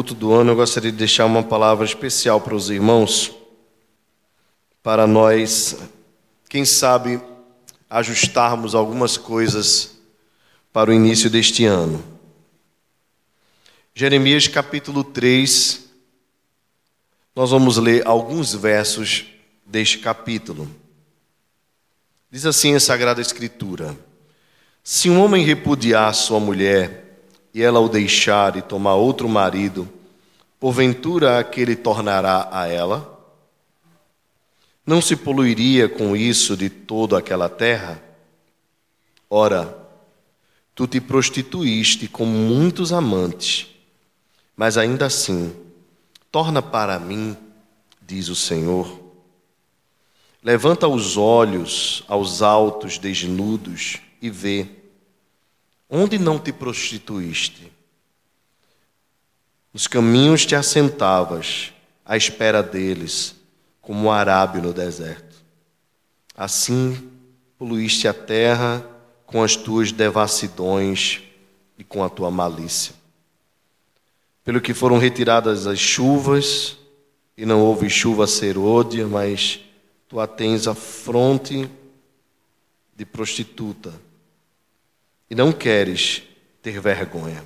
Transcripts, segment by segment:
Culto do ano, eu gostaria de deixar uma palavra especial para os irmãos, para nós, quem sabe, ajustarmos algumas coisas para o início deste ano. Jeremias capítulo 3, nós vamos ler alguns versos deste capítulo. Diz assim a Sagrada Escritura: Se um homem repudiar sua mulher, e ela o deixar e tomar outro marido, porventura aquele tornará a ela? Não se poluiria com isso de toda aquela terra? Ora, tu te prostituíste com muitos amantes, mas ainda assim, torna para mim, diz o Senhor. Levanta os olhos aos altos desnudos e vê Onde não te prostituíste? Nos caminhos te assentavas, à espera deles, como um arábio no deserto. Assim poluíste a terra com as tuas devassidões e com a tua malícia. Pelo que foram retiradas as chuvas, e não houve chuva serôdia, mas tu a tens a fronte de prostituta e não queres ter vergonha.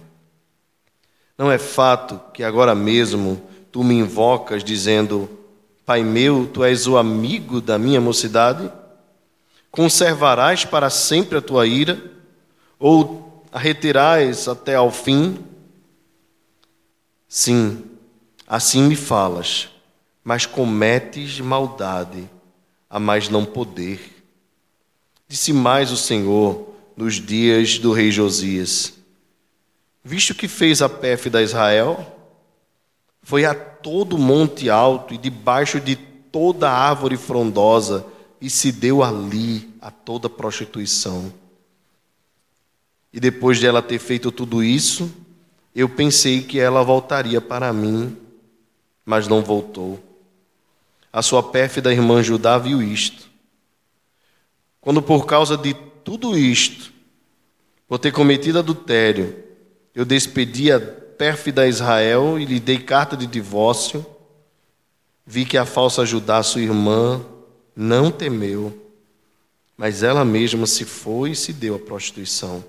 Não é fato que agora mesmo tu me invocas dizendo: Pai meu, tu és o amigo da minha mocidade? Conservarás para sempre a tua ira? Ou a retirás até ao fim? Sim, assim me falas, mas cometes maldade, a mais não poder. Disse mais o Senhor: nos dias do rei Josias. Visto que fez a pérfida Israel, foi a todo monte alto e debaixo de toda árvore frondosa e se deu ali a toda prostituição. E depois de ela ter feito tudo isso, eu pensei que ela voltaria para mim, mas não voltou. A sua pérfida irmã Judá viu isto. Quando por causa de tudo isto, por ter cometido adultério, eu despedi a pérfida Israel e lhe dei carta de divórcio, vi que a falsa Judá, sua irmã, não temeu, mas ela mesma se foi e se deu à prostituição.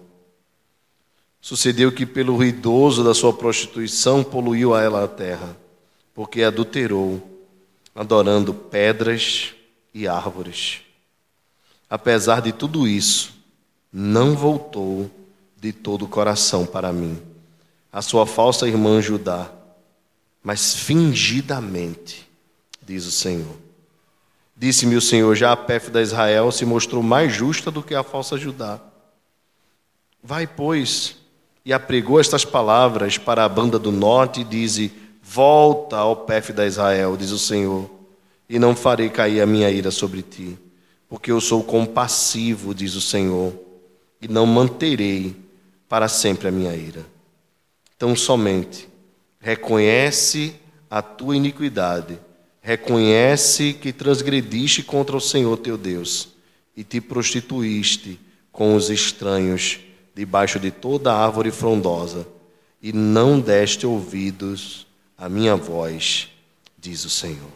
Sucedeu que, pelo ruidoso da sua prostituição, poluiu a ela a terra, porque adulterou, adorando pedras e árvores. Apesar de tudo isso, não voltou de todo o coração para mim, a sua falsa irmã Judá, mas fingidamente, diz o Senhor. Disse-me o Senhor: já a pérfida Israel se mostrou mais justa do que a falsa Judá. Vai, pois, e apregou estas palavras para a banda do norte e dize: Volta ao pérfida Israel, diz o Senhor, e não farei cair a minha ira sobre ti, porque eu sou compassivo, diz o Senhor e não manterei para sempre a minha ira. Então somente reconhece a tua iniquidade, reconhece que transgrediste contra o Senhor teu Deus e te prostituíste com os estranhos debaixo de toda árvore frondosa e não deste ouvidos à minha voz, diz o Senhor.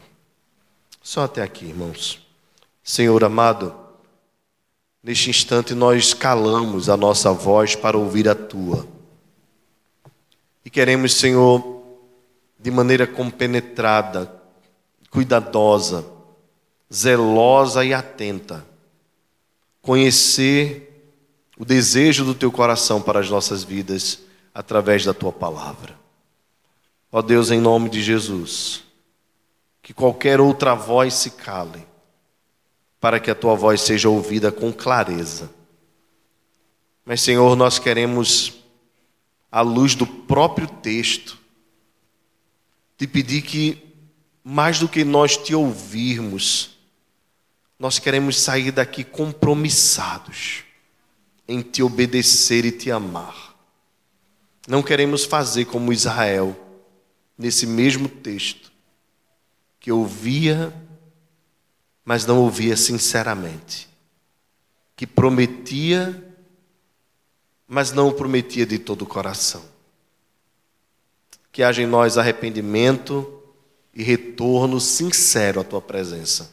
Só até aqui, irmãos. Senhor amado, Neste instante, nós calamos a nossa voz para ouvir a tua. E queremos, Senhor, de maneira compenetrada, cuidadosa, zelosa e atenta, conhecer o desejo do teu coração para as nossas vidas através da tua palavra. Ó Deus, em nome de Jesus, que qualquer outra voz se cale para que a tua voz seja ouvida com clareza. Mas, Senhor, nós queremos, à luz do próprio texto, te pedir que mais do que nós te ouvirmos, nós queremos sair daqui compromissados em te obedecer e te amar. Não queremos fazer como Israel, nesse mesmo texto, que ouvia, mas não ouvia sinceramente, que prometia, mas não prometia de todo o coração. Que haja em nós arrependimento e retorno sincero à tua presença.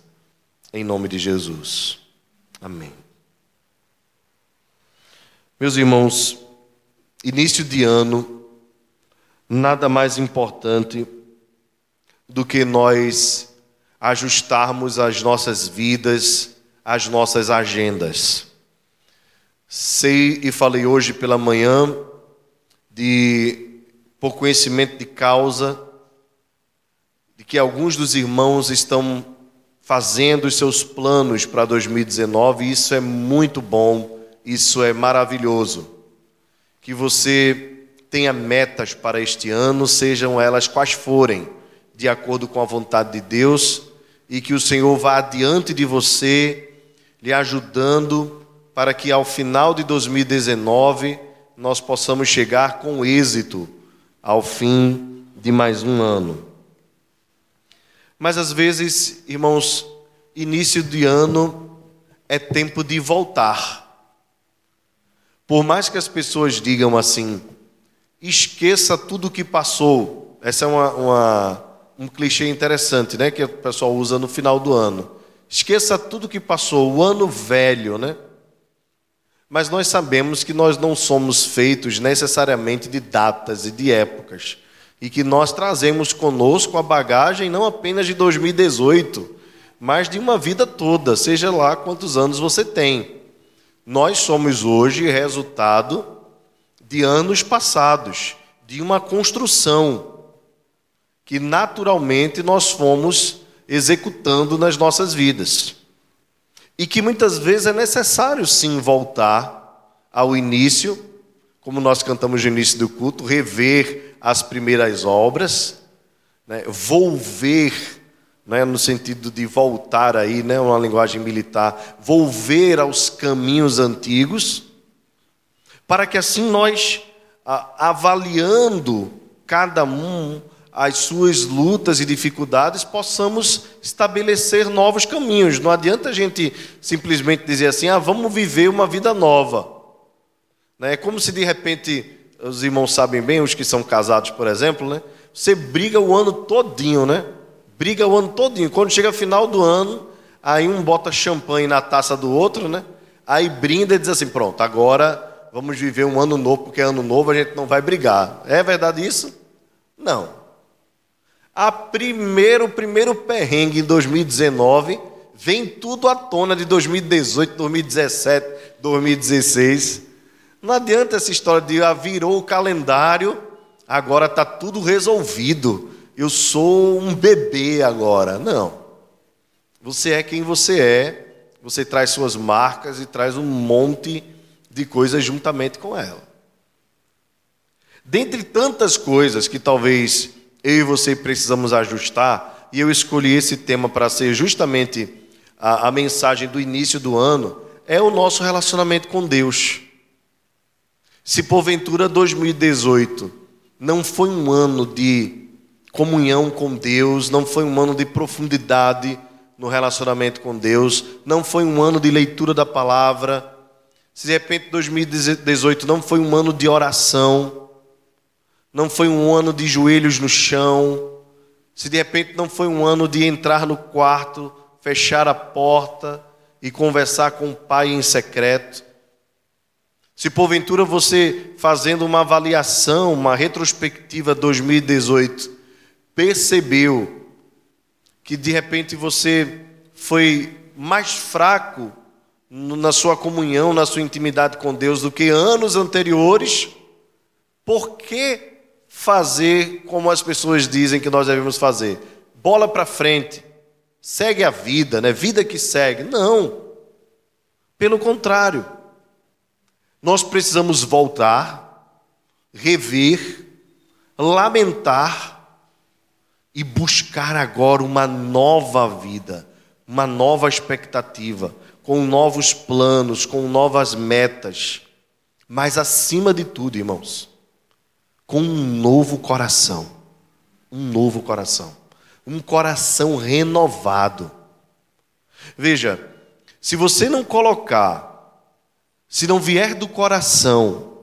Em nome de Jesus. Amém. Meus irmãos, início de ano, nada mais importante do que nós ajustarmos as nossas vidas, as nossas agendas. Sei e falei hoje pela manhã de, por conhecimento de causa, de que alguns dos irmãos estão fazendo os seus planos para 2019, e isso é muito bom isso é maravilhoso. Que você tenha metas para este ano, sejam elas quais forem, de acordo com a vontade de Deus, e que o Senhor vá adiante de você, lhe ajudando para que ao final de 2019 nós possamos chegar com êxito ao fim de mais um ano. Mas às vezes, irmãos, início de ano é tempo de voltar. Por mais que as pessoas digam assim, esqueça tudo o que passou. Essa é uma, uma, um clichê interessante, né? Que o pessoal usa no final do ano. Esqueça tudo que passou, o ano velho, né? Mas nós sabemos que nós não somos feitos necessariamente de datas e de épocas. E que nós trazemos conosco a bagagem não apenas de 2018, mas de uma vida toda, seja lá quantos anos você tem. Nós somos hoje resultado de anos passados, de uma construção que naturalmente nós fomos executando nas nossas vidas. E que muitas vezes é necessário sim voltar ao início, como nós cantamos no início do culto, rever as primeiras obras, né, volver né, no sentido de voltar aí, né, uma linguagem militar, volver aos caminhos antigos, para que assim nós, avaliando cada um as suas lutas e dificuldades, possamos estabelecer novos caminhos. Não adianta a gente simplesmente dizer assim, ah, vamos viver uma vida nova. Né, é como se de repente, os irmãos sabem bem, os que são casados, por exemplo, né? Você briga o ano todinho, né? briga o ano todinho. Quando chega final do ano, aí um bota champanhe na taça do outro, né? Aí brinda e diz assim: pronto, agora vamos viver um ano novo, porque é ano novo a gente não vai brigar. É verdade isso? Não. A primeiro, primeiro perrengue em 2019 vem tudo à tona de 2018, 2017, 2016. Não adianta essa história de ah, virou o calendário, agora está tudo resolvido eu sou um bebê agora. Não. Você é quem você é, você traz suas marcas e traz um monte de coisas juntamente com ela. Dentre tantas coisas que talvez eu e você precisamos ajustar, e eu escolhi esse tema para ser justamente a, a mensagem do início do ano, é o nosso relacionamento com Deus. Se porventura 2018 não foi um ano de comunhão com Deus, não foi um ano de profundidade no relacionamento com Deus, não foi um ano de leitura da palavra. Se de repente 2018 não foi um ano de oração, não foi um ano de joelhos no chão, se de repente não foi um ano de entrar no quarto, fechar a porta e conversar com o Pai em secreto, se porventura você fazendo uma avaliação, uma retrospectiva 2018, percebeu que de repente você foi mais fraco na sua comunhão, na sua intimidade com Deus do que anos anteriores, por que fazer como as pessoas dizem que nós devemos fazer? Bola para frente, segue a vida, né? Vida que segue. Não. Pelo contrário, nós precisamos voltar, rever, lamentar e buscar agora uma nova vida, uma nova expectativa, com novos planos, com novas metas, mas acima de tudo, irmãos, com um novo coração. Um novo coração. Um coração renovado. Veja, se você não colocar, se não vier do coração,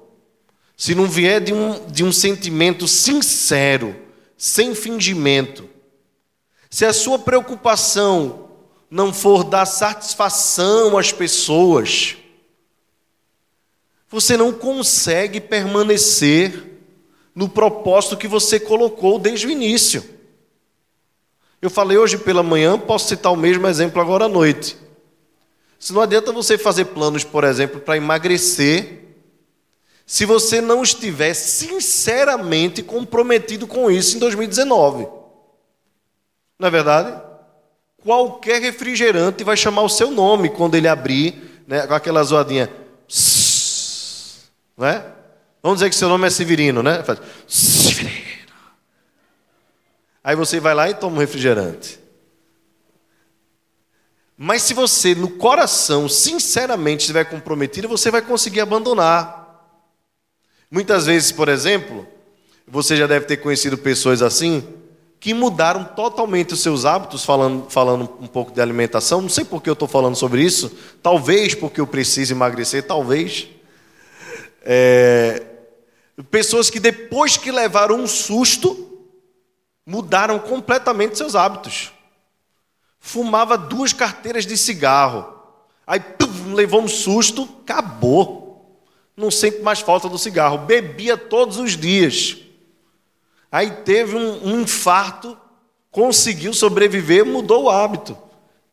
se não vier de um, de um sentimento sincero, sem fingimento, se a sua preocupação não for dar satisfação às pessoas, você não consegue permanecer no propósito que você colocou desde o início. Eu falei hoje pela manhã, posso citar o mesmo exemplo agora à noite. Se não adianta você fazer planos, por exemplo, para emagrecer, se você não estiver sinceramente comprometido com isso em 2019. Não é verdade? Qualquer refrigerante vai chamar o seu nome quando ele abrir, né, com aquela zoadinha. Não é? Vamos dizer que seu nome é Severino, né? Severino. Aí você vai lá e toma um refrigerante. Mas se você, no coração, sinceramente estiver comprometido, você vai conseguir abandonar. Muitas vezes, por exemplo, você já deve ter conhecido pessoas assim, que mudaram totalmente os seus hábitos, falando, falando um pouco de alimentação. Não sei por que eu estou falando sobre isso. Talvez porque eu preciso emagrecer, talvez. É, pessoas que depois que levaram um susto, mudaram completamente seus hábitos. Fumava duas carteiras de cigarro. Aí levou um susto, acabou. Não sente mais falta do cigarro. Bebia todos os dias. Aí teve um, um infarto, conseguiu sobreviver, mudou o hábito.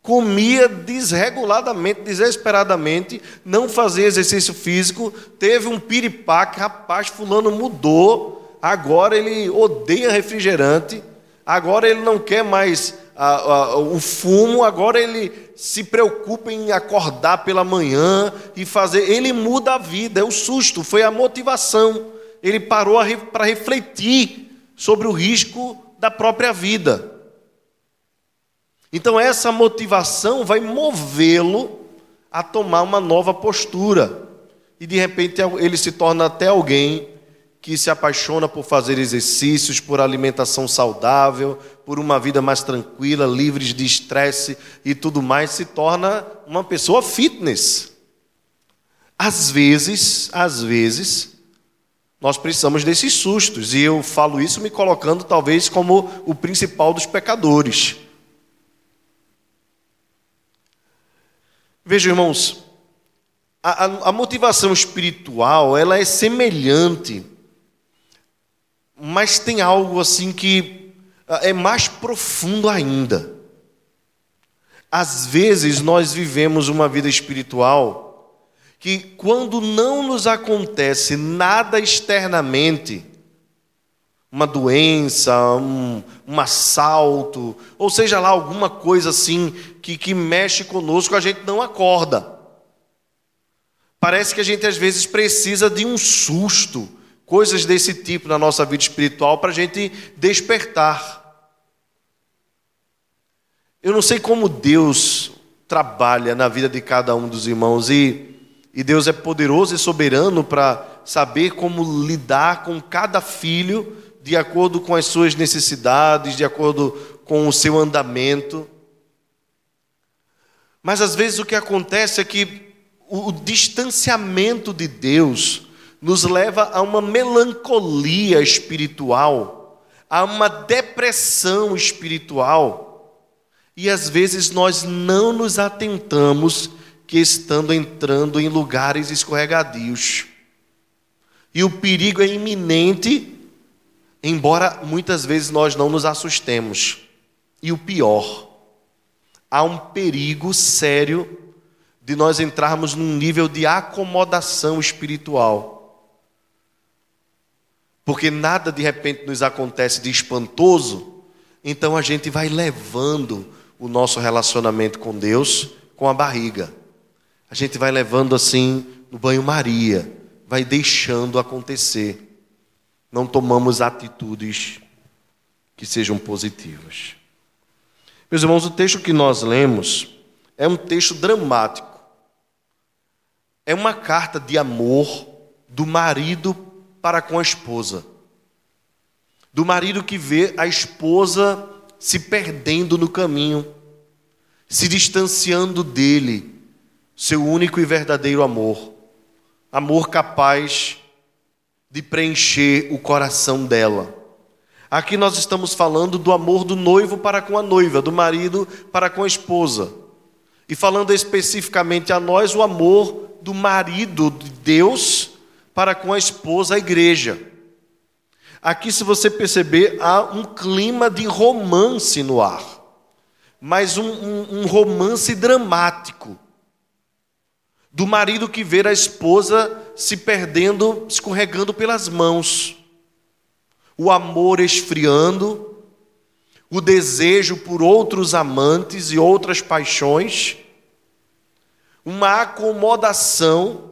Comia desreguladamente, desesperadamente, não fazia exercício físico, teve um piripaque, rapaz, fulano mudou, agora ele odeia refrigerante, agora ele não quer mais a, a, o fumo, agora ele se preocupa em acordar pela manhã e fazer. Ele muda a vida, é o susto, foi a motivação. Ele parou para refletir sobre o risco da própria vida. Então, essa motivação vai movê-lo a tomar uma nova postura. E de repente ele se torna até alguém que se apaixona por fazer exercícios, por alimentação saudável, por uma vida mais tranquila, livre de estresse e tudo mais, se torna uma pessoa fitness. Às vezes, às vezes, nós precisamos desses sustos, e eu falo isso me colocando talvez como o principal dos pecadores. Veja, irmãos, a, a, a motivação espiritual ela é semelhante mas tem algo assim que ah, é mais profundo ainda. Às vezes nós vivemos uma vida espiritual que, quando não nos acontece nada externamente, uma doença, um, um assalto, ou seja lá, alguma coisa assim que, que mexe conosco, a gente não acorda. Parece que a gente às vezes precisa de um susto coisas desse tipo na nossa vida espiritual para a gente despertar. Eu não sei como Deus trabalha na vida de cada um dos irmãos e, e Deus é poderoso e soberano para saber como lidar com cada filho de acordo com as suas necessidades, de acordo com o seu andamento. Mas às vezes o que acontece é que o, distanciamento de Deus nos leva a uma melancolia espiritual, a uma depressão espiritual. E às vezes nós não nos atentamos que estando entrando em lugares escorregadios. E o perigo é iminente, embora muitas vezes nós não nos assustemos. E o pior, há um perigo sério de nós entrarmos num nível de acomodação espiritual porque nada de repente nos acontece de espantoso, então a gente vai levando o nosso relacionamento com Deus com a barriga. A gente vai levando assim no banho-maria, vai deixando acontecer. Não tomamos atitudes que sejam positivas. Meus irmãos, o texto que nós lemos é um texto dramático. É uma carta de amor do marido para com a esposa. Do marido que vê a esposa se perdendo no caminho, se distanciando dele, seu único e verdadeiro amor. Amor capaz de preencher o coração dela. Aqui nós estamos falando do amor do noivo para com a noiva, do marido para com a esposa. E falando especificamente a nós, o amor do marido de Deus para com a esposa, a igreja. Aqui, se você perceber, há um clima de romance no ar, mas um, um, um romance dramático. Do marido que vê a esposa se perdendo, escorregando pelas mãos, o amor esfriando, o desejo por outros amantes e outras paixões, uma acomodação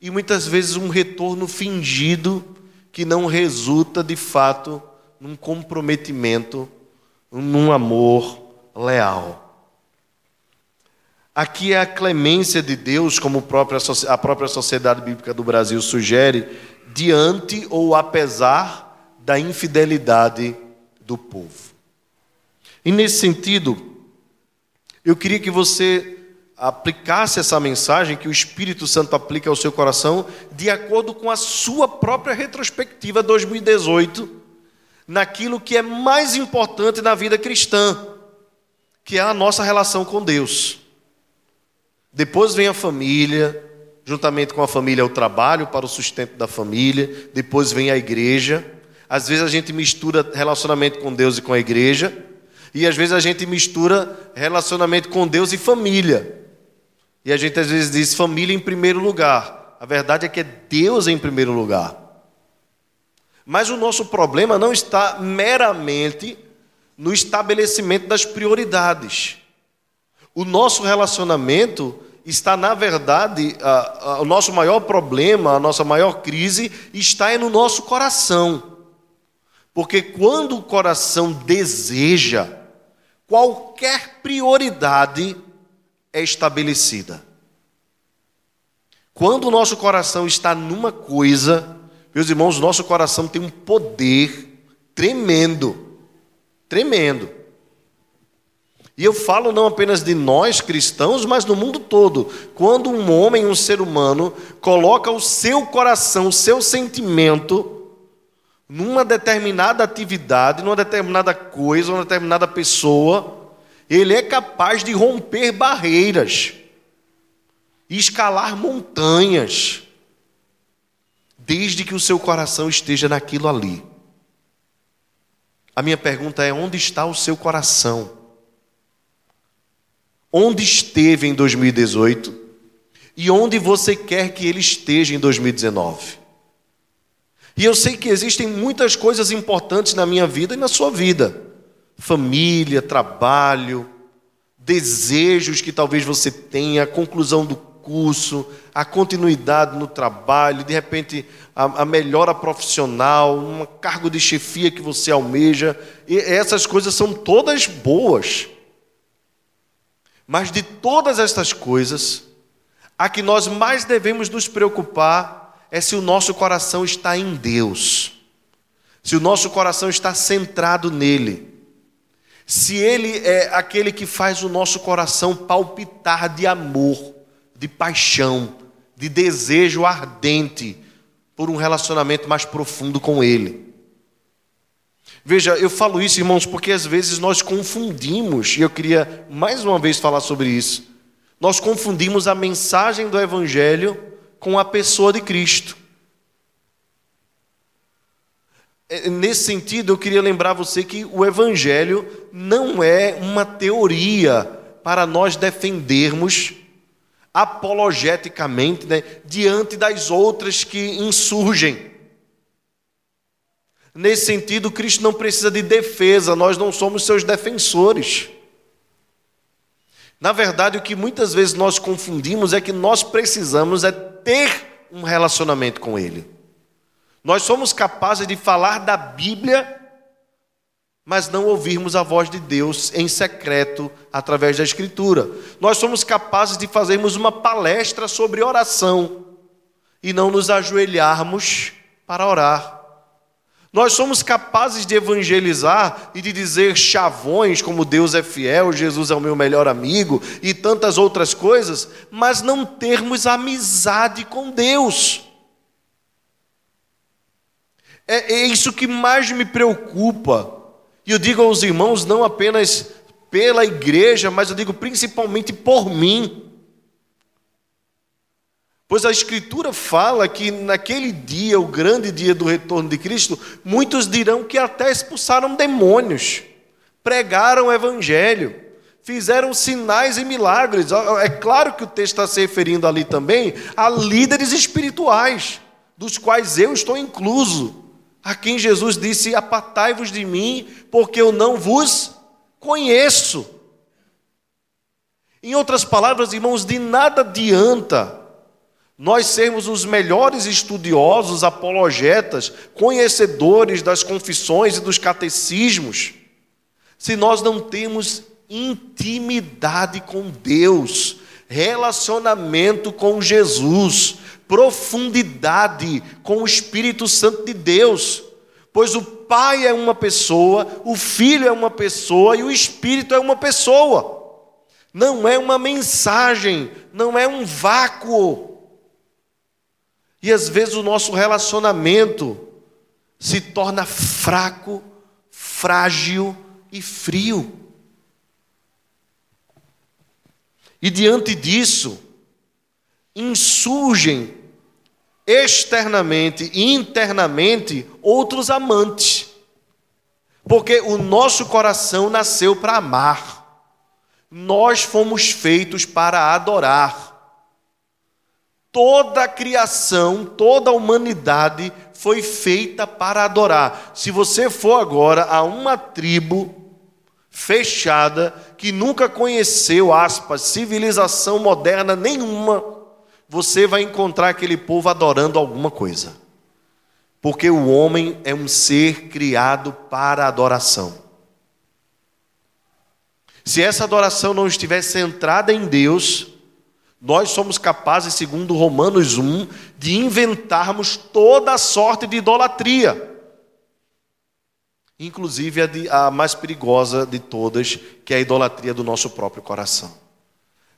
e muitas vezes um retorno fingido que não resulta de fato num comprometimento, num amor leal. Aqui é a clemência de Deus, como a própria Sociedade Bíblica do Brasil sugere, diante ou apesar da infidelidade do povo. E nesse sentido, eu queria que você aplicasse essa mensagem que o Espírito Santo aplica ao seu coração de acordo com a sua própria retrospectiva 2018, naquilo que é mais importante na vida cristã, que é a nossa relação com Deus. Depois vem a família, juntamente com a família o trabalho para o sustento da família, depois vem a igreja. Às vezes a gente mistura relacionamento com Deus e com a igreja, e às vezes a gente mistura relacionamento com Deus e família. E a gente às vezes diz família em primeiro lugar. A verdade é que é Deus em primeiro lugar. Mas o nosso problema não está meramente no estabelecimento das prioridades. O nosso relacionamento está, na verdade, a, a, o nosso maior problema, a nossa maior crise está no nosso coração. Porque quando o coração deseja qualquer prioridade, é estabelecida. Quando o nosso coração está numa coisa, meus irmãos, nosso coração tem um poder tremendo, tremendo. E eu falo não apenas de nós cristãos, mas no mundo todo. Quando um homem, um ser humano, coloca o seu coração, o seu sentimento numa determinada atividade, numa determinada coisa, numa determinada pessoa, ele é capaz de romper barreiras, escalar montanhas, desde que o seu coração esteja naquilo ali. A minha pergunta é: onde está o seu coração? Onde esteve em 2018 e onde você quer que ele esteja em 2019? E eu sei que existem muitas coisas importantes na minha vida e na sua vida família, trabalho, desejos que talvez você tenha, a conclusão do curso, a continuidade no trabalho, de repente a, a melhora profissional, um cargo de chefia que você almeja, e essas coisas são todas boas. Mas de todas estas coisas, a que nós mais devemos nos preocupar é se o nosso coração está em Deus, se o nosso coração está centrado nele se Ele é aquele que faz o nosso coração palpitar de amor, de paixão, de desejo ardente por um relacionamento mais profundo com Ele. Veja, eu falo isso, irmãos, porque às vezes nós confundimos, e eu queria mais uma vez falar sobre isso. Nós confundimos a mensagem do Evangelho com a pessoa de Cristo. É, nesse sentido, eu queria lembrar você que o Evangelho não é uma teoria para nós defendermos apologeticamente né, diante das outras que insurgem. Nesse sentido, Cristo não precisa de defesa, nós não somos seus defensores. Na verdade, o que muitas vezes nós confundimos é que nós precisamos é ter um relacionamento com Ele. Nós somos capazes de falar da Bíblia mas não ouvirmos a voz de Deus em secreto através da Escritura. Nós somos capazes de fazermos uma palestra sobre oração e não nos ajoelharmos para orar. Nós somos capazes de evangelizar e de dizer chavões como Deus é fiel, Jesus é o meu melhor amigo e tantas outras coisas, mas não termos amizade com Deus. É, é isso que mais me preocupa. E eu digo aos irmãos, não apenas pela igreja, mas eu digo principalmente por mim. Pois a Escritura fala que naquele dia, o grande dia do retorno de Cristo, muitos dirão que até expulsaram demônios, pregaram o Evangelho, fizeram sinais e milagres. É claro que o texto está se referindo ali também a líderes espirituais, dos quais eu estou incluso, a quem Jesus disse: Apartai-vos de mim, porque eu não vos conheço. Em outras palavras, irmãos, de nada adianta nós sermos os melhores estudiosos, apologetas, conhecedores das confissões e dos catecismos, se nós não temos intimidade com Deus, relacionamento com Jesus, profundidade com o Espírito Santo de Deus. Pois o Pai é uma pessoa, o Filho é uma pessoa e o Espírito é uma pessoa. Não é uma mensagem, não é um vácuo. E às vezes o nosso relacionamento se torna fraco, frágil e frio. E diante disso, insurgem externamente e internamente outros amantes. Porque o nosso coração nasceu para amar. Nós fomos feitos para adorar. Toda a criação, toda a humanidade foi feita para adorar. Se você for agora a uma tribo fechada que nunca conheceu, aspas, civilização moderna nenhuma, você vai encontrar aquele povo adorando alguma coisa. Porque o homem é um ser criado para adoração. Se essa adoração não estiver centrada em Deus, nós somos capazes, segundo Romanos 1, de inventarmos toda sorte de idolatria. Inclusive a, de, a mais perigosa de todas, que é a idolatria do nosso próprio coração.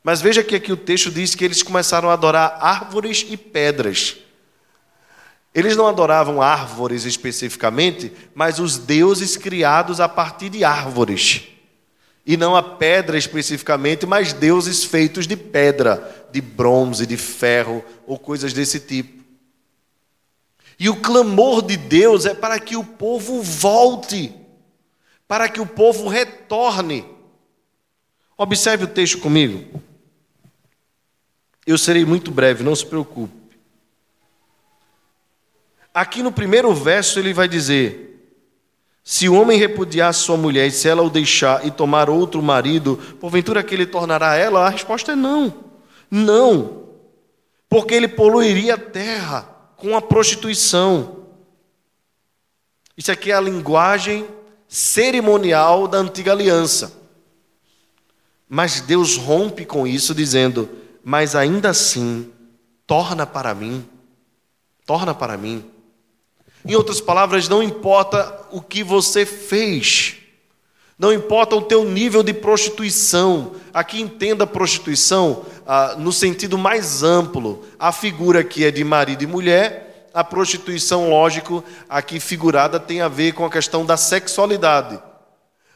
Mas veja que aqui o texto diz que eles começaram a adorar árvores e pedras. Eles não adoravam árvores especificamente, mas os deuses criados a partir de árvores. E não a pedra especificamente, mas deuses feitos de pedra, de bronze, de ferro ou coisas desse tipo. E o clamor de Deus é para que o povo volte, para que o povo retorne. Observe o texto comigo. Eu serei muito breve, não se preocupe. Aqui no primeiro verso ele vai dizer: se o homem repudiar sua mulher e se ela o deixar e tomar outro marido, porventura que ele tornará ela? A resposta é não. Não. Porque ele poluiria a terra com a prostituição. Isso aqui é a linguagem cerimonial da antiga aliança. Mas Deus rompe com isso, dizendo: Mas ainda assim, torna para mim, torna para mim em outras palavras, não importa o que você fez, não importa o teu nível de prostituição. Aqui entenda prostituição ah, no sentido mais amplo. A figura que é de marido e mulher, a prostituição, lógico, aqui figurada tem a ver com a questão da sexualidade.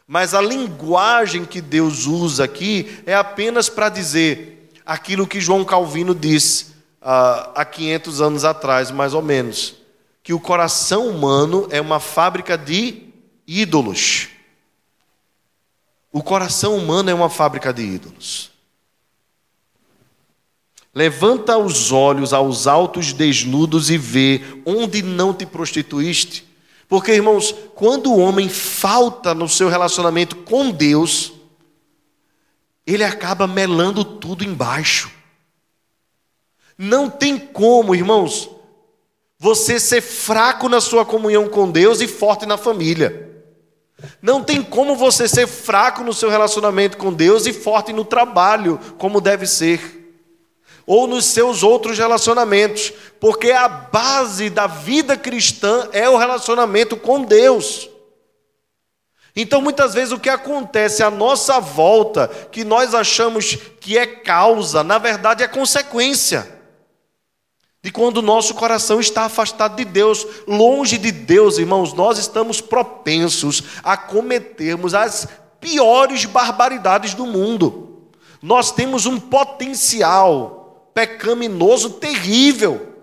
Mas a linguagem que Deus usa aqui é apenas para dizer aquilo que João Calvino disse ah, há 500 anos atrás, mais ou menos que o coração humano é uma fábrica de ídolos. O coração humano é uma fábrica de ídolos. Levanta os olhos aos altos desnudos e vê onde não te prostituíste. Porque, irmãos, quando o homem falta no seu relacionamento com Deus, ele acaba melando tudo embaixo. Não tem como, irmãos, você ser fraco na sua comunhão com Deus e forte na família. Não tem como você ser fraco no seu relacionamento com Deus e forte no trabalho, como deve ser. Ou nos seus outros relacionamentos, porque a base da vida cristã é o relacionamento com Deus. Então, muitas vezes, o que acontece à nossa volta, que nós achamos que é causa, na verdade é consequência de quando o nosso coração está afastado de Deus, longe de Deus, irmãos, nós estamos propensos a cometermos as piores barbaridades do mundo. Nós temos um potencial pecaminoso terrível.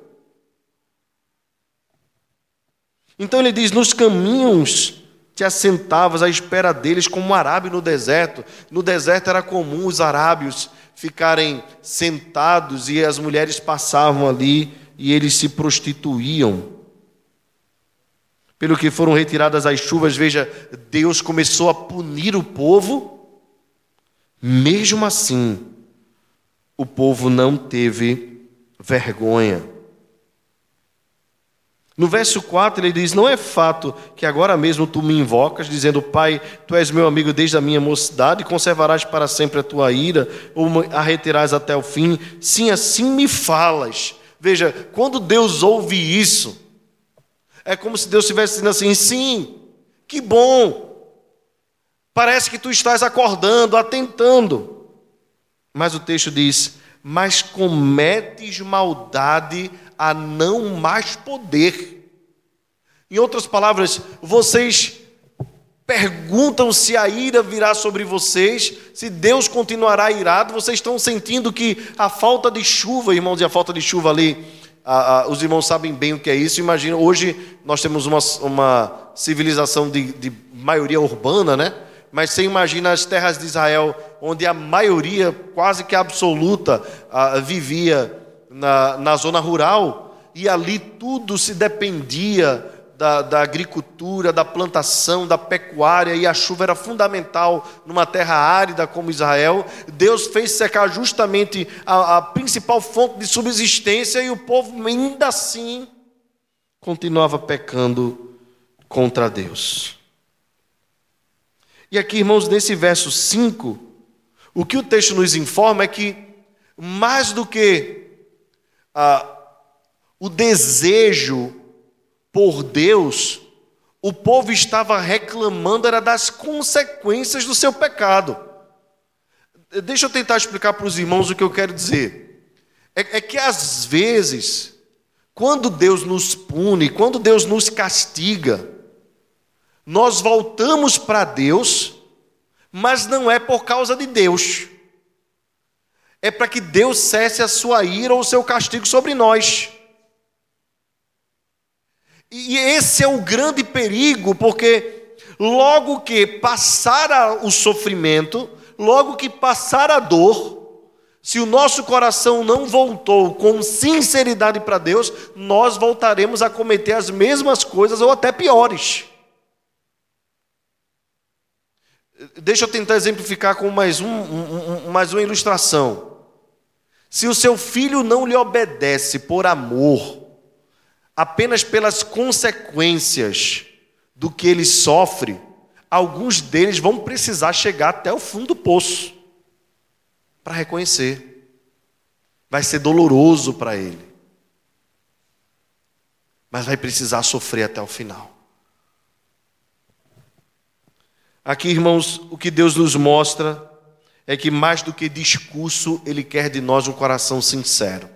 Então ele diz: nos caminhos te assentavas à espera deles como um arábio no deserto. No deserto era comum os arábios ficarem sentados e as mulheres passavam ali e eles se prostituíam. Pelo que foram retiradas as chuvas, veja, Deus começou a punir o povo, mesmo assim, o povo não teve vergonha. No verso 4 ele diz: Não é fato que agora mesmo tu me invocas, dizendo, Pai, tu és meu amigo desde a minha mocidade, conservarás para sempre a tua ira, ou a até o fim. Sim, assim me falas. Veja, quando Deus ouve isso, é como se Deus estivesse dizendo assim: Sim, que bom. Parece que tu estás acordando, atentando. Mas o texto diz: Mas cometes maldade a não mais poder. Em outras palavras, vocês perguntam se a ira virá sobre vocês, se Deus continuará irado, vocês estão sentindo que a falta de chuva, irmãos, e a falta de chuva ali, a, a, os irmãos sabem bem o que é isso. Imagina, hoje nós temos uma, uma civilização de, de maioria urbana, né? Mas você imagina as terras de Israel, onde a maioria, quase que absoluta, a, vivia na, na zona rural, e ali tudo se dependia da, da, agricultura, da plantação, da pecuária, e a chuva era fundamental numa terra árida como Israel. Deus fez secar justamente a, a principal fonte de subsistência, e o povo ainda assim continuava pecando contra Deus. E aqui, irmãos, nesse verso 5, o que o texto nos informa é que, mais do que ah, o desejo por Deus, o povo estava reclamando era das consequências do seu pecado. Deixa eu tentar explicar para os irmãos o que eu quero dizer. É, é que às vezes, quando Deus nos pune, quando Deus nos castiga, nós voltamos para Deus, mas não é por causa de Deus é para que Deus cesse a sua ira ou o seu castigo sobre nós. E esse é o grande perigo, porque logo que passar o sofrimento, logo que passar a dor, se o nosso coração não voltou com sinceridade para Deus, nós voltaremos a cometer as mesmas coisas ou até piores. Deixa eu tentar exemplificar com mais, um, um, um mais uma ilustração. Se o seu filho não lhe obedece por amor, apenas pelas consequências do que ele sofre, alguns deles vão precisar chegar até o fundo do poço para reconhecer. Vai ser doloroso para ele, mas vai precisar sofrer até o final. Aqui, irmãos, o que Deus nos mostra é que mais do que discurso, Ele quer de nós um coração sincero.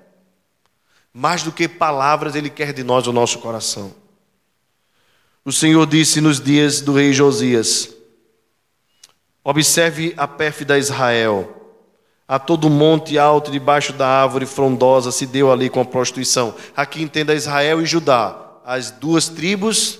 Mais do que palavras, Ele quer de nós o nosso coração. O Senhor disse nos dias do rei Josias: Observe a pérfida Israel. A todo monte alto, debaixo da árvore frondosa, se deu ali com a prostituição. Aqui entenda Israel e Judá, as duas tribos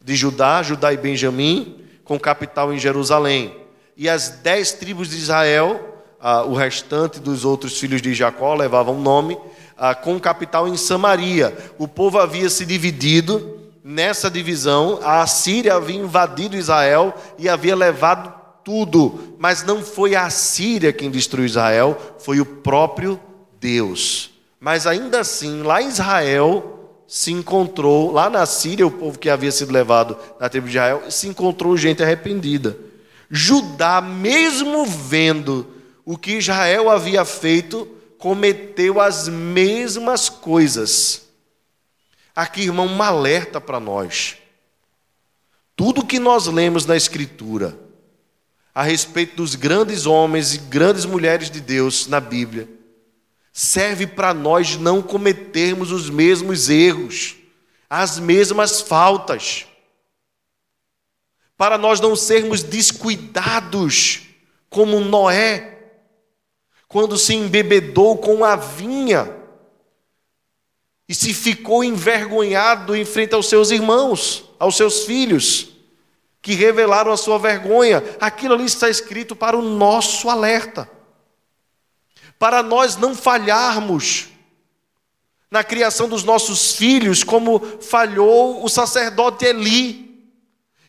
de Judá, Judá e Benjamim, com capital em Jerusalém e as dez tribos de Israel, ah, o restante dos outros filhos de Jacó levavam nome, ah, com capital em Samaria. O povo havia se dividido nessa divisão, a Assíria havia invadido Israel e havia levado tudo, mas não foi a Assíria quem destruiu Israel, foi o próprio Deus. Mas ainda assim, lá em Israel, se encontrou, lá na Síria, o povo que havia sido levado na tribo de Israel, se encontrou gente arrependida. Judá, mesmo vendo o que Israel havia feito, cometeu as mesmas coisas. Aqui, irmão, um alerta para nós. Tudo que nós lemos na Escritura a respeito dos grandes homens e grandes mulheres de Deus na Bíblia serve para nós não cometermos os mesmos erros, as mesmas faltas, para nós não sermos descuidados como Noé, quando se embebedou com a vinha e se ficou envergonhado em frente aos seus irmãos, aos seus filhos, que revelaram a sua vergonha. Aquilo ali está escrito para o nosso alerta para nós não falharmos na criação dos nossos filhos, como falhou o sacerdote Eli.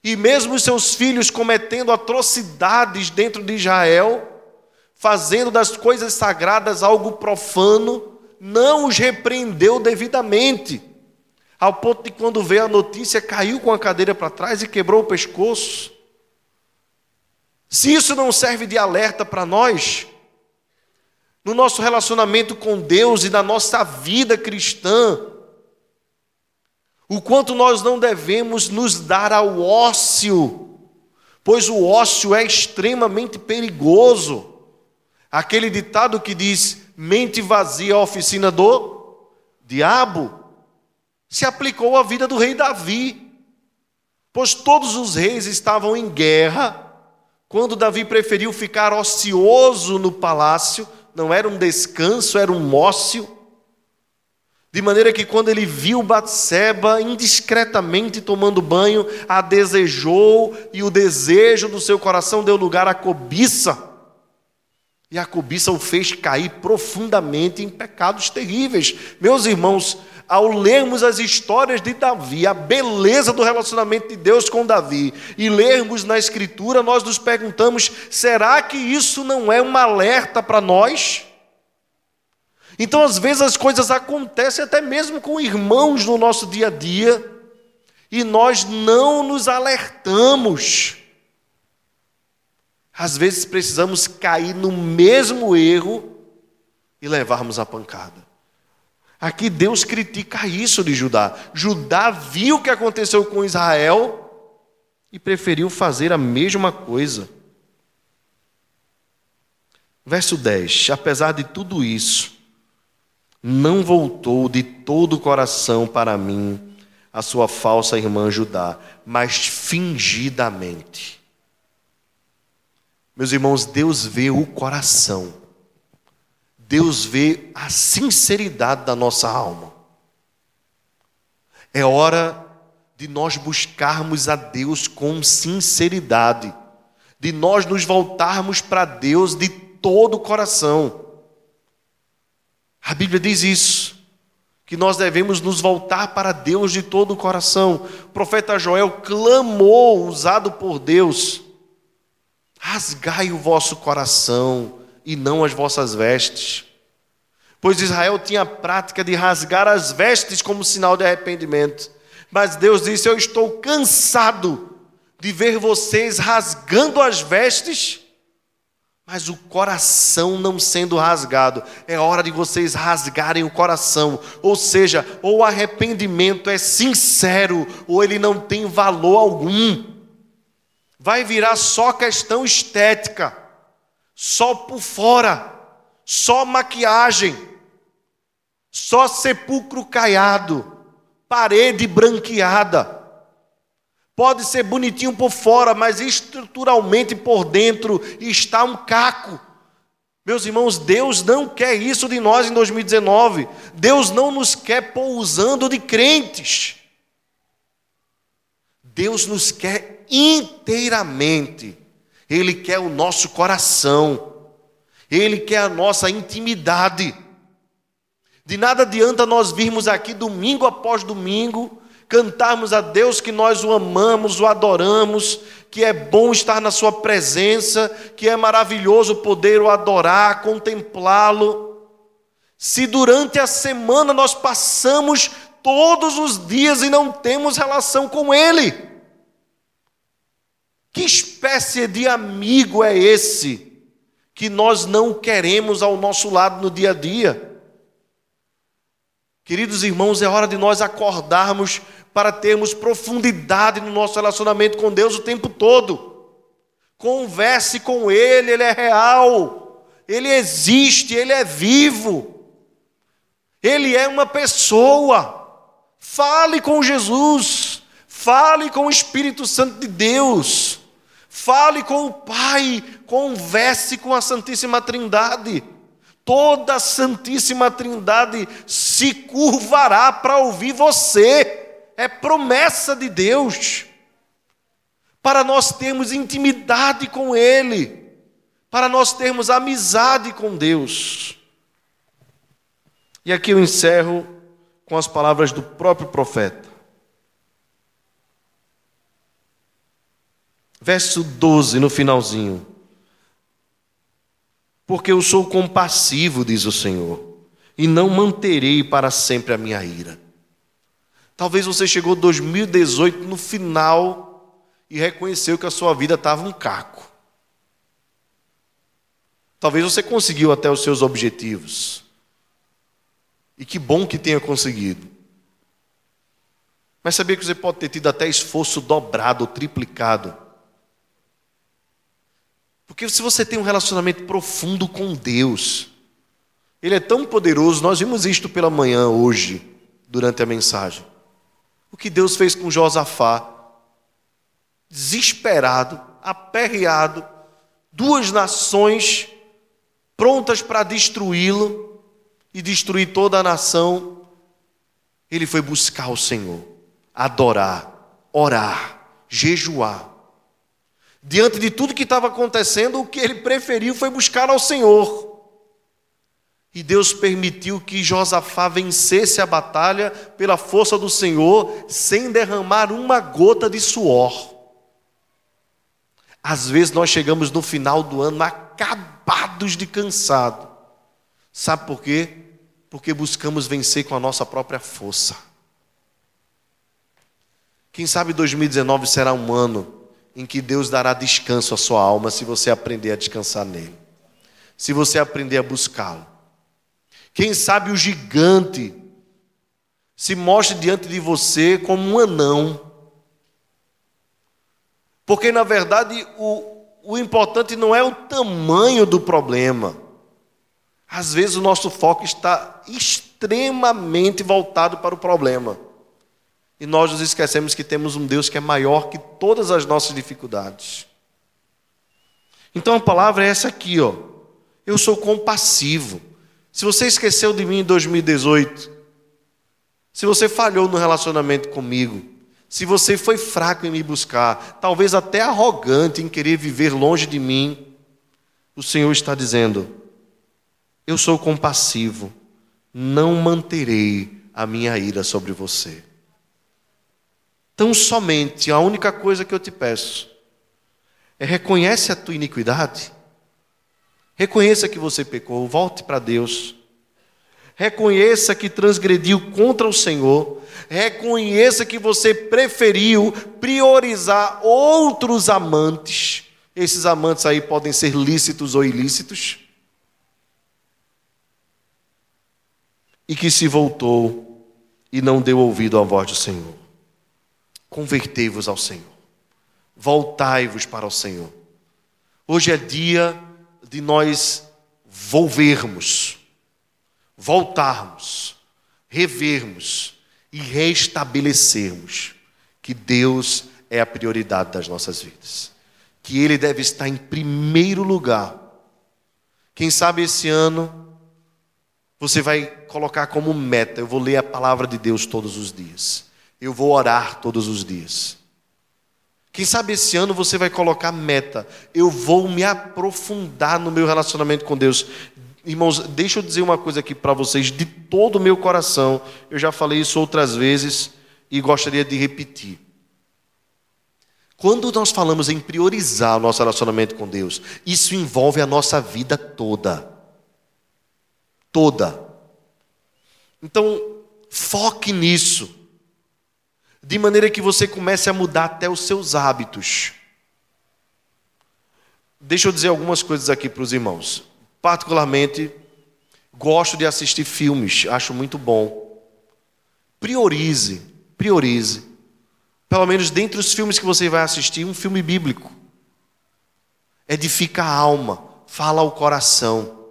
E mesmo seus filhos cometendo atrocidades dentro de Israel, fazendo das coisas sagradas algo profano, não os repreendeu devidamente. Ao ponto de quando veio a notícia, caiu com a cadeira para trás e quebrou o pescoço. Se isso não serve de alerta para nós, no nosso relacionamento com Deus e na nossa vida cristã. O quanto nós não devemos nos dar ao ócio, pois o ócio é extremamente perigoso. Aquele ditado que diz: mente vazia a oficina do diabo, se aplicou à vida do rei Davi, pois todos os reis estavam em guerra. Quando Davi preferiu ficar ocioso no palácio, não era um descanso, era um ócio. De maneira que quando ele viu Batseba indiscretamente tomando banho, a desejou e o desejo do seu coração deu lugar à cobiça. E a cobiça o fez cair profundamente em pecados terríveis. Meus irmãos, ao lermos as histórias de Davi, a beleza do relacionamento de Deus com Davi, e lermos na Escritura, nós nos perguntamos: será que isso não é um alerta para nós? Então, às vezes, as coisas acontecem até mesmo com irmãos no nosso dia a dia, e nós não nos alertamos. Às vezes precisamos cair no mesmo erro e levarmos a pancada. Aqui Deus critica isso de Judá. Judá viu o que aconteceu com Israel e preferiu fazer a mesma coisa. Verso 10: Apesar de tudo isso, não voltou de todo o coração para mim a sua falsa irmã Judá, mas fingidamente. Meus irmãos, Deus vê o coração. Deus vê a sinceridade da nossa alma. É hora de nós buscarmos a Deus com sinceridade, de nós nos voltarmos para Deus de todo o coração. A Bíblia diz isso, que nós devemos nos voltar para Deus de todo o coração. O profeta Joel clamou, usado por Deus: rasgai o vosso coração e não as vossas vestes. Pois Israel tinha a prática de rasgar as vestes como sinal de arrependimento. Mas Deus disse: Eu estou cansado de ver vocês rasgando as vestes, mas o coração não sendo rasgado. É hora de vocês rasgarem o coração. Ou seja, ou o arrependimento é sincero, ou ele não tem valor algum. Vai virar só questão estética só por fora, só maquiagem, só sepulcro caiado, parede branqueada. Pode ser bonitinho por fora, mas estruturalmente por dentro está um caco. Meus irmãos, Deus não quer isso de nós em 2019. Deus não nos quer pousando de crentes. Deus nos quer inteiramente ele quer o nosso coração, Ele quer a nossa intimidade. De nada adianta nós virmos aqui domingo após domingo, cantarmos a Deus que nós o amamos, o adoramos, que é bom estar na Sua presença, que é maravilhoso poder o adorar, contemplá-lo. Se durante a semana nós passamos todos os dias e não temos relação com Ele. Que espécie de amigo é esse que nós não queremos ao nosso lado no dia a dia? Queridos irmãos, é hora de nós acordarmos para termos profundidade no nosso relacionamento com Deus o tempo todo. Converse com Ele, Ele é real, Ele existe, Ele é vivo, Ele é uma pessoa. Fale com Jesus, fale com o Espírito Santo de Deus, fale com o Pai, converse com a Santíssima Trindade. Toda a Santíssima Trindade se curvará para ouvir você. É promessa de Deus. Para nós termos intimidade com Ele, para nós termos amizade com Deus. E aqui eu encerro com as palavras do próprio profeta. Verso 12, no finalzinho. Porque eu sou compassivo, diz o Senhor, e não manterei para sempre a minha ira. Talvez você chegou 2018 no final e reconheceu que a sua vida estava um caco. Talvez você conseguiu até os seus objetivos. E que bom que tenha conseguido. Mas sabia que você pode ter tido até esforço dobrado triplicado. Porque se você tem um relacionamento profundo com Deus, Ele é tão poderoso, nós vimos isto pela manhã hoje, durante a mensagem. O que Deus fez com Josafá, desesperado, aperreado, duas nações prontas para destruí-lo, e destruir toda a nação, ele foi buscar o Senhor, adorar, orar, jejuar. Diante de tudo que estava acontecendo, o que ele preferiu foi buscar ao Senhor. E Deus permitiu que Josafá vencesse a batalha pela força do Senhor, sem derramar uma gota de suor. Às vezes nós chegamos no final do ano acabados de cansado. Sabe por quê? porque buscamos vencer com a nossa própria força. Quem sabe 2019 será um ano em que Deus dará descanso à sua alma se você aprender a descansar nele, se você aprender a buscá-lo. Quem sabe o gigante se mostre diante de você como um anão, porque na verdade o, o importante não é o tamanho do problema às vezes o nosso foco está extremamente voltado para o problema. E nós nos esquecemos que temos um Deus que é maior que todas as nossas dificuldades. Então a palavra é essa aqui, ó. Eu sou compassivo. Se você esqueceu de mim em 2018, se você falhou no relacionamento comigo, se você foi fraco em me buscar, talvez até arrogante em querer viver longe de mim, o Senhor está dizendo: eu sou compassivo, não manterei a minha ira sobre você. Tão somente a única coisa que eu te peço é reconhece a tua iniquidade, reconheça que você pecou, volte para Deus, reconheça que transgrediu contra o Senhor, reconheça que você preferiu priorizar outros amantes. Esses amantes aí podem ser lícitos ou ilícitos. e que se voltou e não deu ouvido à voz do Senhor. Convertei-vos ao Senhor, voltai-vos para o Senhor. Hoje é dia de nós volvermos, voltarmos, revermos e restabelecermos que Deus é a prioridade das nossas vidas, que Ele deve estar em primeiro lugar. Quem sabe esse ano você vai colocar como meta: eu vou ler a palavra de Deus todos os dias. Eu vou orar todos os dias. Quem sabe esse ano você vai colocar meta: eu vou me aprofundar no meu relacionamento com Deus. Irmãos, deixa eu dizer uma coisa aqui para vocês de todo o meu coração. Eu já falei isso outras vezes e gostaria de repetir. Quando nós falamos em priorizar o nosso relacionamento com Deus, isso envolve a nossa vida toda toda. Então, Foque nisso. De maneira que você comece a mudar até os seus hábitos. Deixa eu dizer algumas coisas aqui para os irmãos. Particularmente, gosto de assistir filmes, acho muito bom. Priorize, priorize. Pelo menos dentre os filmes que você vai assistir, um filme bíblico. Edifica a alma, fala ao coração.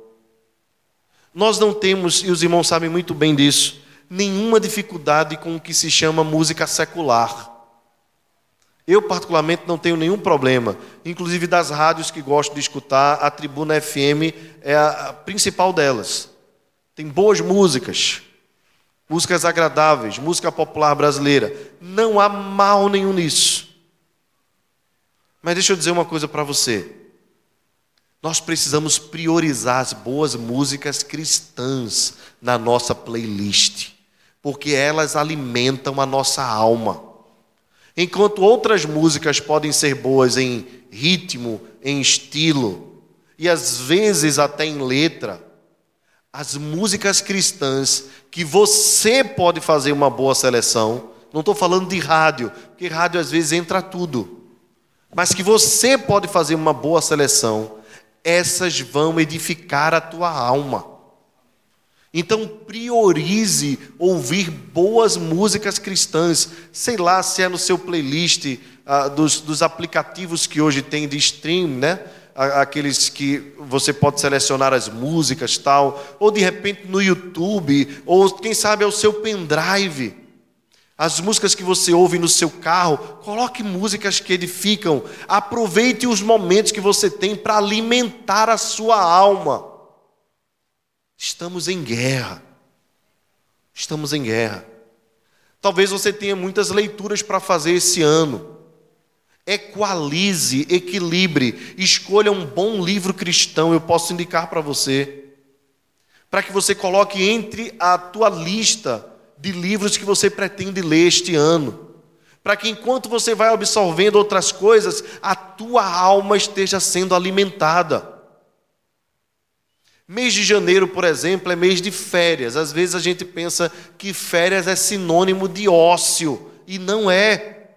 Nós não temos, e os irmãos sabem muito bem disso, nenhuma dificuldade com o que se chama música secular. Eu, particularmente, não tenho nenhum problema. Inclusive, das rádios que gosto de escutar, a Tribuna FM é a principal delas. Tem boas músicas, músicas agradáveis, música popular brasileira. Não há mal nenhum nisso. Mas deixa eu dizer uma coisa para você. Nós precisamos priorizar as boas músicas cristãs na nossa playlist, porque elas alimentam a nossa alma. Enquanto outras músicas podem ser boas em ritmo, em estilo e às vezes até em letra, as músicas cristãs que você pode fazer uma boa seleção, não estou falando de rádio, porque rádio às vezes entra tudo, mas que você pode fazer uma boa seleção, essas vão edificar a tua alma. Então priorize ouvir boas músicas cristãs, sei lá se é no seu playlist ah, dos, dos aplicativos que hoje tem de stream, né? aqueles que você pode selecionar as músicas tal, ou de repente no YouTube, ou quem sabe é o seu pendrive. As músicas que você ouve no seu carro, coloque músicas que edificam. Aproveite os momentos que você tem para alimentar a sua alma. Estamos em guerra. Estamos em guerra. Talvez você tenha muitas leituras para fazer esse ano. Equalize, equilibre, escolha um bom livro cristão, eu posso indicar para você, para que você coloque entre a tua lista de livros que você pretende ler este ano, para que enquanto você vai absorvendo outras coisas, a tua alma esteja sendo alimentada. Mês de janeiro, por exemplo, é mês de férias. Às vezes a gente pensa que férias é sinônimo de ócio, e não é.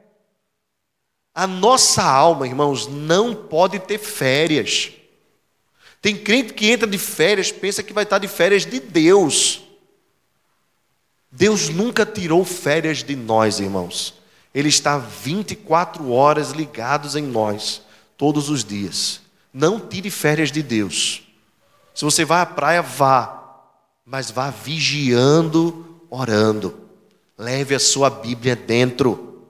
A nossa alma, irmãos, não pode ter férias. Tem crente que entra de férias, pensa que vai estar de férias de Deus. Deus nunca tirou férias de nós, irmãos. Ele está 24 horas ligados em nós, todos os dias. Não tire férias de Deus. Se você vai à praia, vá, mas vá vigiando, orando. Leve a sua Bíblia dentro.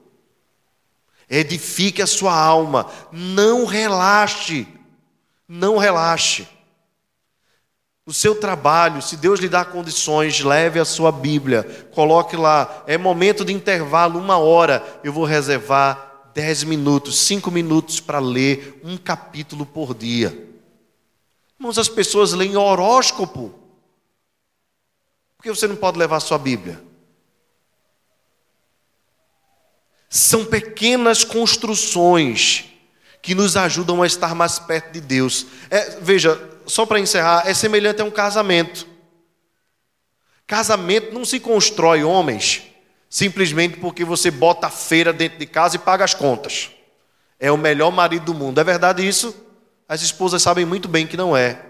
Edifique a sua alma. Não relaxe. Não relaxe. No seu trabalho, se Deus lhe dá condições, leve a sua Bíblia, coloque lá, é momento de intervalo, uma hora, eu vou reservar dez minutos, cinco minutos para ler um capítulo por dia. Irmãos, as pessoas leem horóscopo. Por que você não pode levar sua Bíblia? São pequenas construções que nos ajudam a estar mais perto de Deus. É, veja, só para encerrar, é semelhante a um casamento. Casamento não se constrói, homens, simplesmente porque você bota a feira dentro de casa e paga as contas. É o melhor marido do mundo. É verdade isso? As esposas sabem muito bem que não é.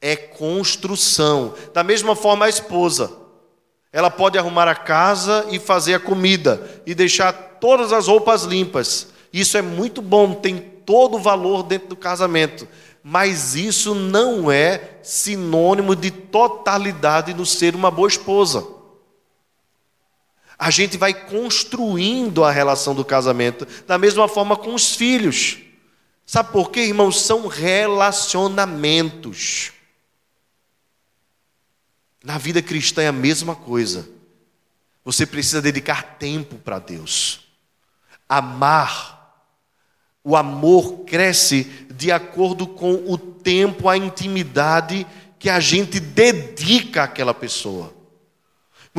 É construção. Da mesma forma, a esposa. Ela pode arrumar a casa e fazer a comida e deixar todas as roupas limpas. Isso é muito bom, tem todo o valor dentro do casamento. Mas isso não é sinônimo de totalidade no ser uma boa esposa. A gente vai construindo a relação do casamento da mesma forma com os filhos. Sabe por quê, irmãos? São relacionamentos. Na vida cristã é a mesma coisa. Você precisa dedicar tempo para Deus. Amar. O amor cresce de acordo com o tempo, a intimidade que a gente dedica àquela pessoa.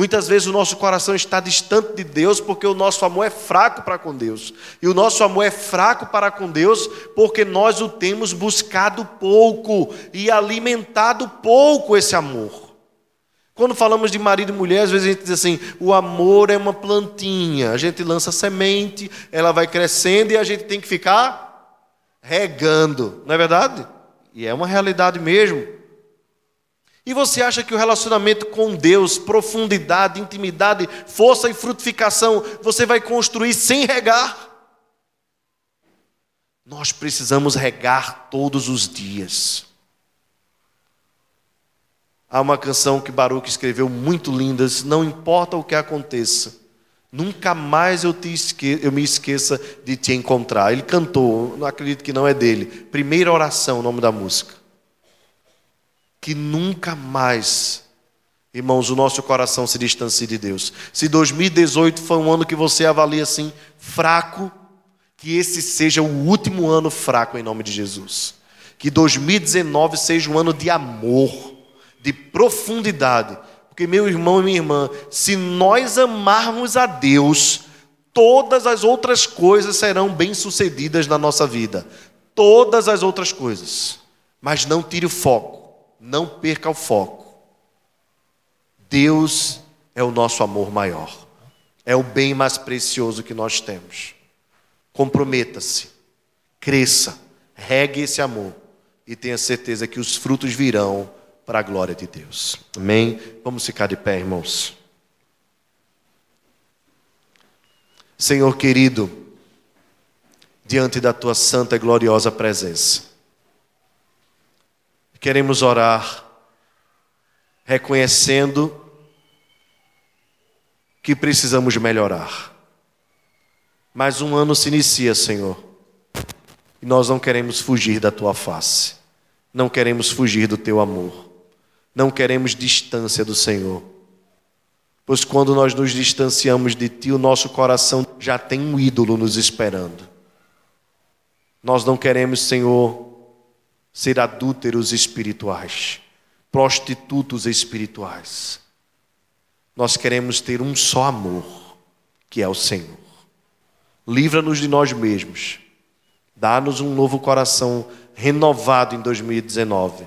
Muitas vezes o nosso coração está distante de Deus porque o nosso amor é fraco para com Deus. E o nosso amor é fraco para com Deus porque nós o temos buscado pouco e alimentado pouco esse amor. Quando falamos de marido e mulher, às vezes a gente diz assim: o amor é uma plantinha. A gente lança semente, ela vai crescendo e a gente tem que ficar regando, não é verdade? E é uma realidade mesmo. E você acha que o relacionamento com Deus, profundidade, intimidade, força e frutificação, você vai construir sem regar? Nós precisamos regar todos os dias. Há uma canção que Baruch escreveu muito linda, não importa o que aconteça, nunca mais eu, esque... eu me esqueça de te encontrar. Ele cantou, não acredito que não é dele. Primeira oração, o nome da música. Que nunca mais, irmãos, o nosso coração se distancie de Deus. Se 2018 foi um ano que você avalia assim, fraco, que esse seja o último ano fraco em nome de Jesus. Que 2019 seja um ano de amor, de profundidade. Porque, meu irmão e minha irmã, se nós amarmos a Deus, todas as outras coisas serão bem-sucedidas na nossa vida. Todas as outras coisas. Mas não tire o foco, não perca o foco. Deus é o nosso amor maior, é o bem mais precioso que nós temos. Comprometa-se, cresça, regue esse amor e tenha certeza que os frutos virão para a glória de Deus. Amém? Vamos ficar de pé, irmãos. Senhor querido, diante da tua santa e gloriosa presença, queremos orar reconhecendo que precisamos melhorar. Mais um ano se inicia, Senhor. E nós não queremos fugir da tua face. Não queremos fugir do teu amor. Não queremos distância do Senhor. Pois quando nós nos distanciamos de ti, o nosso coração já tem um ídolo nos esperando. Nós não queremos, Senhor, ser adúlteros espirituais, prostitutos espirituais. Nós queremos ter um só amor, que é o Senhor. Livra-nos de nós mesmos. Dá-nos um novo coração renovado em 2019.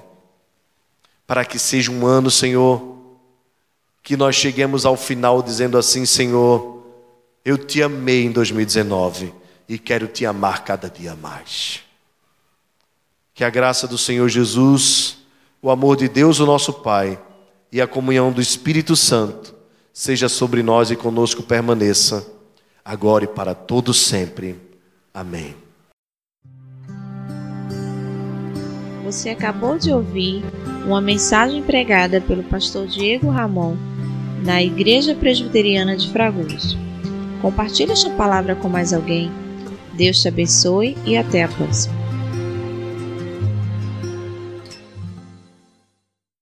Para que seja um ano, Senhor, que nós cheguemos ao final dizendo assim: Senhor, eu te amei em 2019 e quero te amar cada dia mais. Que a graça do Senhor Jesus, o amor de Deus, o nosso Pai, e a comunhão do Espírito Santo seja sobre nós e conosco permaneça agora e para todo sempre. Amém. Você acabou de ouvir uma mensagem pregada pelo pastor Diego Ramon na Igreja Presbiteriana de Fragoso. Compartilhe esta palavra com mais alguém. Deus te abençoe e até a próxima.